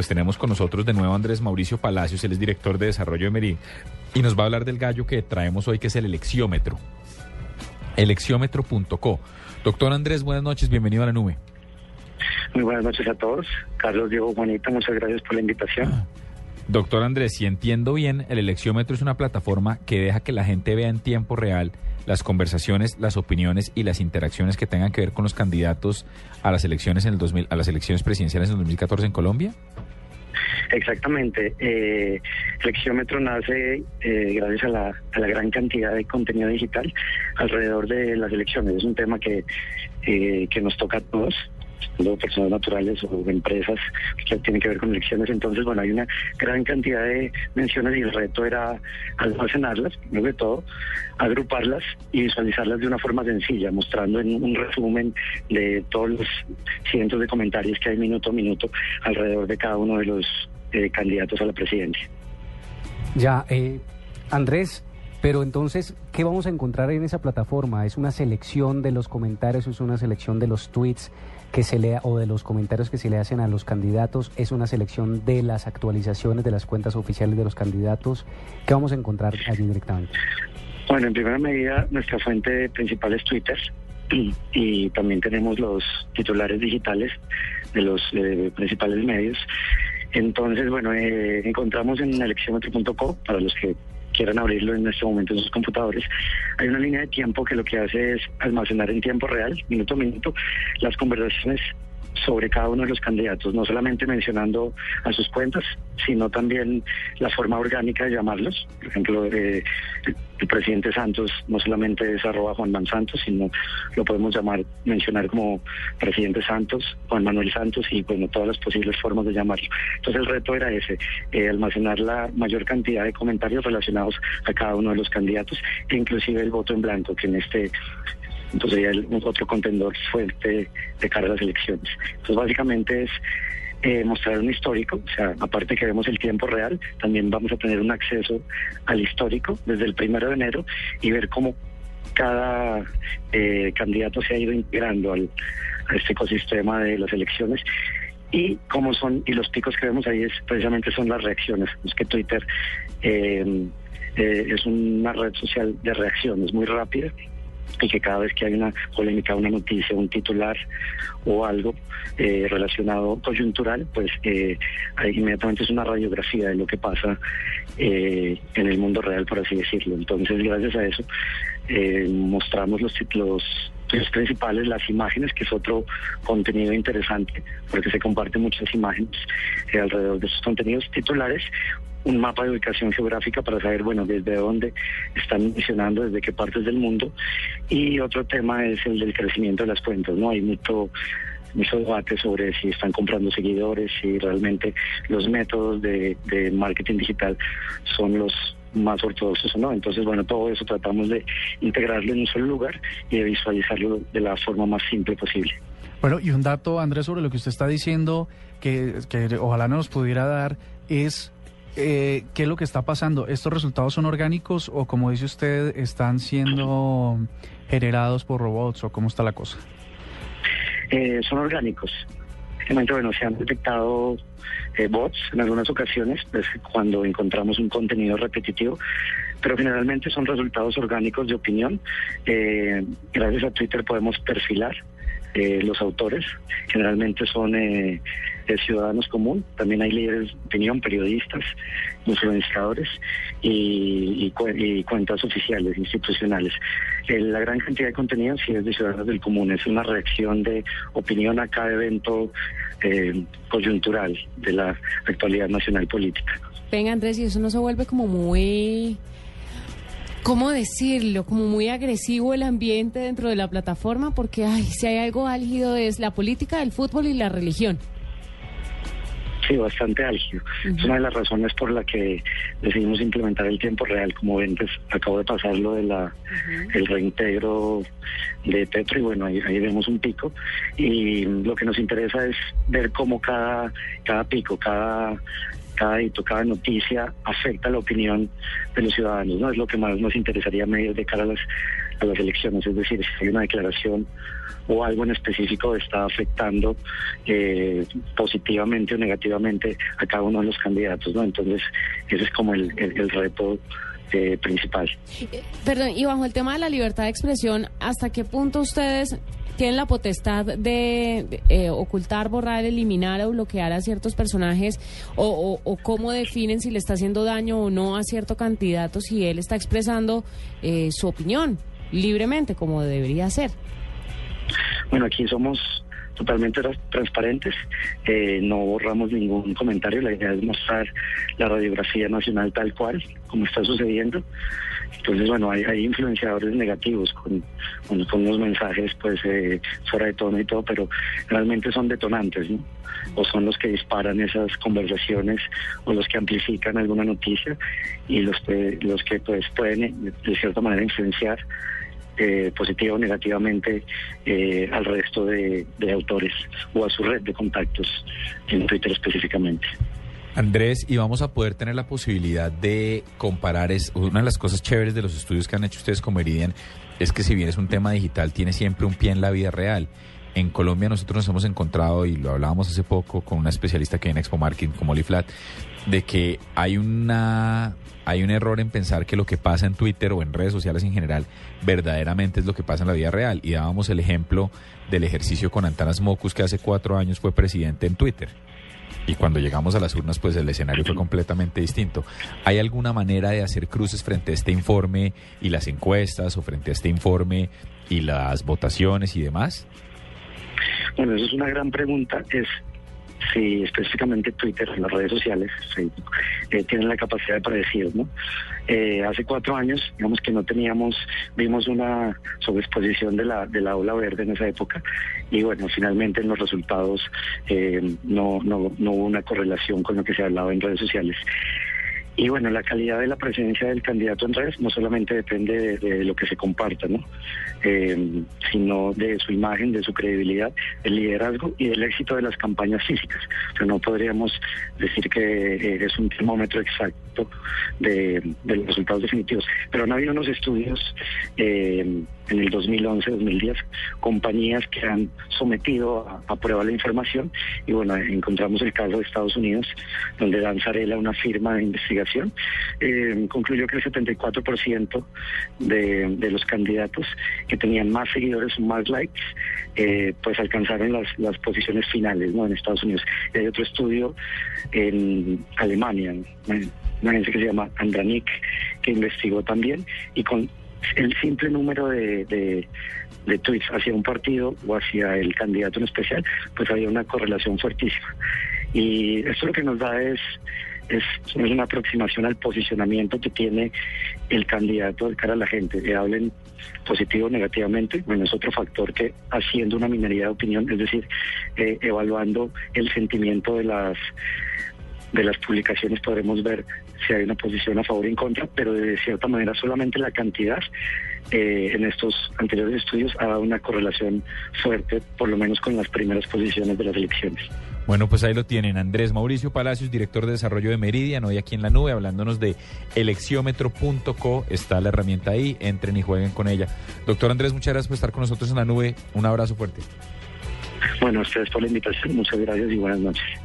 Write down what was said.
pues tenemos con nosotros de nuevo a Andrés Mauricio Palacios, él es director de desarrollo de Meri, y nos va a hablar del gallo que traemos hoy, que es el elecciómetro. Elecciómetro.co. Doctor Andrés, buenas noches, bienvenido a la nube. Muy buenas noches a todos. Carlos Diego Juanita, muchas gracias por la invitación. Ah. Doctor Andrés, si entiendo bien, el elecciómetro es una plataforma que deja que la gente vea en tiempo real las conversaciones, las opiniones y las interacciones que tengan que ver con los candidatos a las elecciones en el 2000, a las elecciones presidenciales en el 2014 en Colombia. Exactamente. Eh, el nace eh, gracias a la, a la, gran cantidad de contenido digital alrededor de las elecciones. Es un tema que, eh, que nos toca a todos personas naturales o empresas que tienen que ver con elecciones. Entonces, bueno, hay una gran cantidad de menciones y el reto era almacenarlas, primero de todo, agruparlas y visualizarlas de una forma sencilla, mostrando en un resumen de todos los cientos de comentarios que hay minuto a minuto alrededor de cada uno de los eh, candidatos a la presidencia. Ya, eh, Andrés, pero entonces, ¿qué vamos a encontrar en esa plataforma? ¿Es una selección de los comentarios, es una selección de los tweets? que se lea o de los comentarios que se le hacen a los candidatos es una selección de las actualizaciones de las cuentas oficiales de los candidatos. ¿Qué vamos a encontrar allí directamente? Bueno, en primera medida, nuestra fuente principal es Twitter y, también tenemos los titulares digitales de los eh, principales medios. Entonces, bueno, eh, encontramos en elecciómetro.co, para los que quieran abrirlo en este momento en sus computadores, hay una línea de tiempo que lo que hace es almacenar en tiempo real, minuto a minuto, las conversaciones sobre cada uno de los candidatos, no solamente mencionando a sus cuentas, sino también la forma orgánica de llamarlos. Por ejemplo, eh, el presidente Santos no solamente es arroba Juan Manuel Santos, sino lo podemos llamar, mencionar como presidente Santos, Juan Manuel Santos y bueno, todas las posibles formas de llamarlo. Entonces el reto era ese, eh, almacenar la mayor cantidad de comentarios relacionados a cada uno de los candidatos e inclusive el voto en blanco, que en este entonces sería el, otro contendor fuerte de cara a las elecciones. Entonces básicamente es eh, mostrar un histórico, o sea, aparte que vemos el tiempo real, también vamos a tener un acceso al histórico desde el primero de enero y ver cómo cada eh, candidato se ha ido integrando al, a este ecosistema de las elecciones y cómo son y los picos que vemos ahí es precisamente son las reacciones es que Twitter eh, es una red social de reacciones muy rápida y que cada vez que hay una polémica, una noticia, un titular o algo eh, relacionado coyuntural, pues eh, inmediatamente es una radiografía de lo que pasa eh, en el mundo real, por así decirlo. Entonces, gracias a eso, eh, mostramos los títulos principales, las imágenes, que es otro contenido interesante, porque se comparten muchas imágenes alrededor de esos contenidos titulares, un mapa de ubicación geográfica para saber, bueno, desde dónde están misionando, desde qué partes del mundo. Y otro tema es el del crecimiento de las cuentas, ¿no? Hay mucho mucho debate sobre si están comprando seguidores, si realmente los métodos de, marketing digital son los más ortodoxos o no. Entonces, bueno, todo eso tratamos de integrarlo en un solo lugar y de visualizarlo de la forma más simple posible. Bueno, y un dato, Andrés, sobre lo que usted está diciendo, que, que ojalá nos pudiera dar, es eh, ¿qué es lo que está pasando? ¿Estos resultados son orgánicos o, como dice usted, están siendo generados por robots o cómo está la cosa? Eh, son orgánicos. En momento, bueno, se han detectado eh, bots en algunas ocasiones, pues, cuando encontramos un contenido repetitivo, pero generalmente son resultados orgánicos de opinión. Eh, gracias a Twitter podemos perfilar eh, los autores, generalmente son eh, ciudadanos común, también hay líderes de opinión, periodistas, influenciadores y, cuentas oficiales, institucionales. la gran cantidad de contenido sí es de ciudadanos del común, es una reacción de opinión a cada evento eh, coyuntural de la actualidad nacional política. Venga Andrés, y eso no se vuelve como muy ¿cómo decirlo? Como muy agresivo el ambiente dentro de la plataforma, porque ay, si hay algo álgido es la política, el fútbol y la religión. Sí, bastante álgido. Es una de las razones por la que decidimos implementar el tiempo real. Como ven, pues, acabo de pasar lo de la, el reintegro de Petro y bueno, ahí, ahí, vemos un pico. Y lo que nos interesa es ver cómo cada, cada pico, cada cada hito, cada noticia afecta la opinión de los ciudadanos, ¿no? Es lo que más nos interesaría medir de cara a las, las elecciones, es decir, si hay una declaración o algo en específico está afectando eh, positivamente o negativamente a cada uno de los candidatos, ¿no? Entonces, ese es como el, el, el reto eh, principal. Eh, Perdón, y bajo el tema de la libertad de expresión, ¿hasta qué punto ustedes tienen la potestad de, eh, ocultar, borrar, eliminar o bloquear a ciertos personajes? O, o, o, cómo definen si le está haciendo daño o no a cierto candidato si él está expresando eh, su opinión libremente, como debería ser? Bueno, aquí somos totalmente transparentes, eh, no borramos ningún comentario, la idea es mostrar la radiografía nacional tal cual, como está sucediendo. Entonces, bueno, hay, hay influenciadores negativos con, con, con, mensajes pues eh, fuera de tono y todo, pero realmente son detonantes, ¿no? O son los que disparan esas conversaciones o los que amplifican alguna noticia y los que, los que pues pueden de cierta manera influenciar eh, positivo o negativamente eh, al resto de, autores o a su red de contactos en Twitter específicamente. Andrés, y vamos a poder tener la posibilidad de comparar, es una de las cosas chéveres de los estudios que han hecho ustedes con Meridian, es que si bien es un tema digital, tiene siempre un pie en la vida real. En Colombia nosotros nos hemos encontrado, y lo hablábamos hace poco con una especialista que hay en Expo Marketing como Oliflat, de que hay una hay un error en pensar que lo que pasa en Twitter o en redes sociales en general verdaderamente es lo que pasa en la vida real. Y dábamos el ejemplo del ejercicio con Antanas Mocus, que hace cuatro años fue presidente en Twitter. Y cuando llegamos a las urnas, pues el escenario fue completamente distinto. ¿Hay alguna manera de hacer cruces frente a este informe y las encuestas o frente a este informe y las votaciones y demás? Bueno, eso es una gran pregunta. Es si específicamente Twitter, las redes sociales, Facebook, eh, tienen la capacidad de predecir, ¿no? Eh, hace cuatro años, digamos que no teníamos, vimos una sobreexposición de la, de la ola verde en esa época y bueno, finalmente en los resultados eh, no, no, no hubo una correlación con lo que se hablaba en redes sociales. Y bueno, la calidad de la presencia del candidato en redes no solamente depende de, lo que se comparta, ¿no? Eh, sino de su imagen, de su credibilidad, del liderazgo y del éxito de las campañas físicas. O no podríamos decir que es un termómetro exacto de, de, los resultados definitivos. Pero han habido unos estudios eh, en el 2011-2010, compañías que han sometido a, prueba la información y bueno, encontramos el caso de Estados Unidos, donde Danzarela, una firma de investigación, eh, concluyó que el 74% de, de, los candidatos que tenían más seguidores más likes, eh, pues alcanzaron las, posiciones finales ¿no? en Estados Unidos. Hay otro estudio en Alemania, una agencia que se llama Andranik, que investigó también y con el simple número de, de, de, tweets hacia un partido o hacia el candidato en especial, pues había una correlación fuertísima. Y esto lo que nos da es, es, es una aproximación al posicionamiento que tiene el candidato de cara a la gente, que hablen positivo o negativamente, bueno, es otro factor que haciendo una minería de opinión, es decir, eh, evaluando el sentimiento de las de las publicaciones podremos ver si hay una posición a favor y en contra, pero de cierta manera solamente la cantidad eh, en estos anteriores estudios ha dado una correlación fuerte, por lo menos con las primeras posiciones de las elecciones. Bueno, pues ahí lo tienen. Andrés Mauricio Palacios, director de desarrollo de Meridian, hoy aquí en la nube, hablándonos de elecciómetro.co. Está la herramienta ahí, entren y jueguen con ella. Doctor Andrés, muchas gracias por estar con nosotros en la nube. Un abrazo fuerte. Bueno, a ustedes por la invitación, muchas gracias y buenas noches.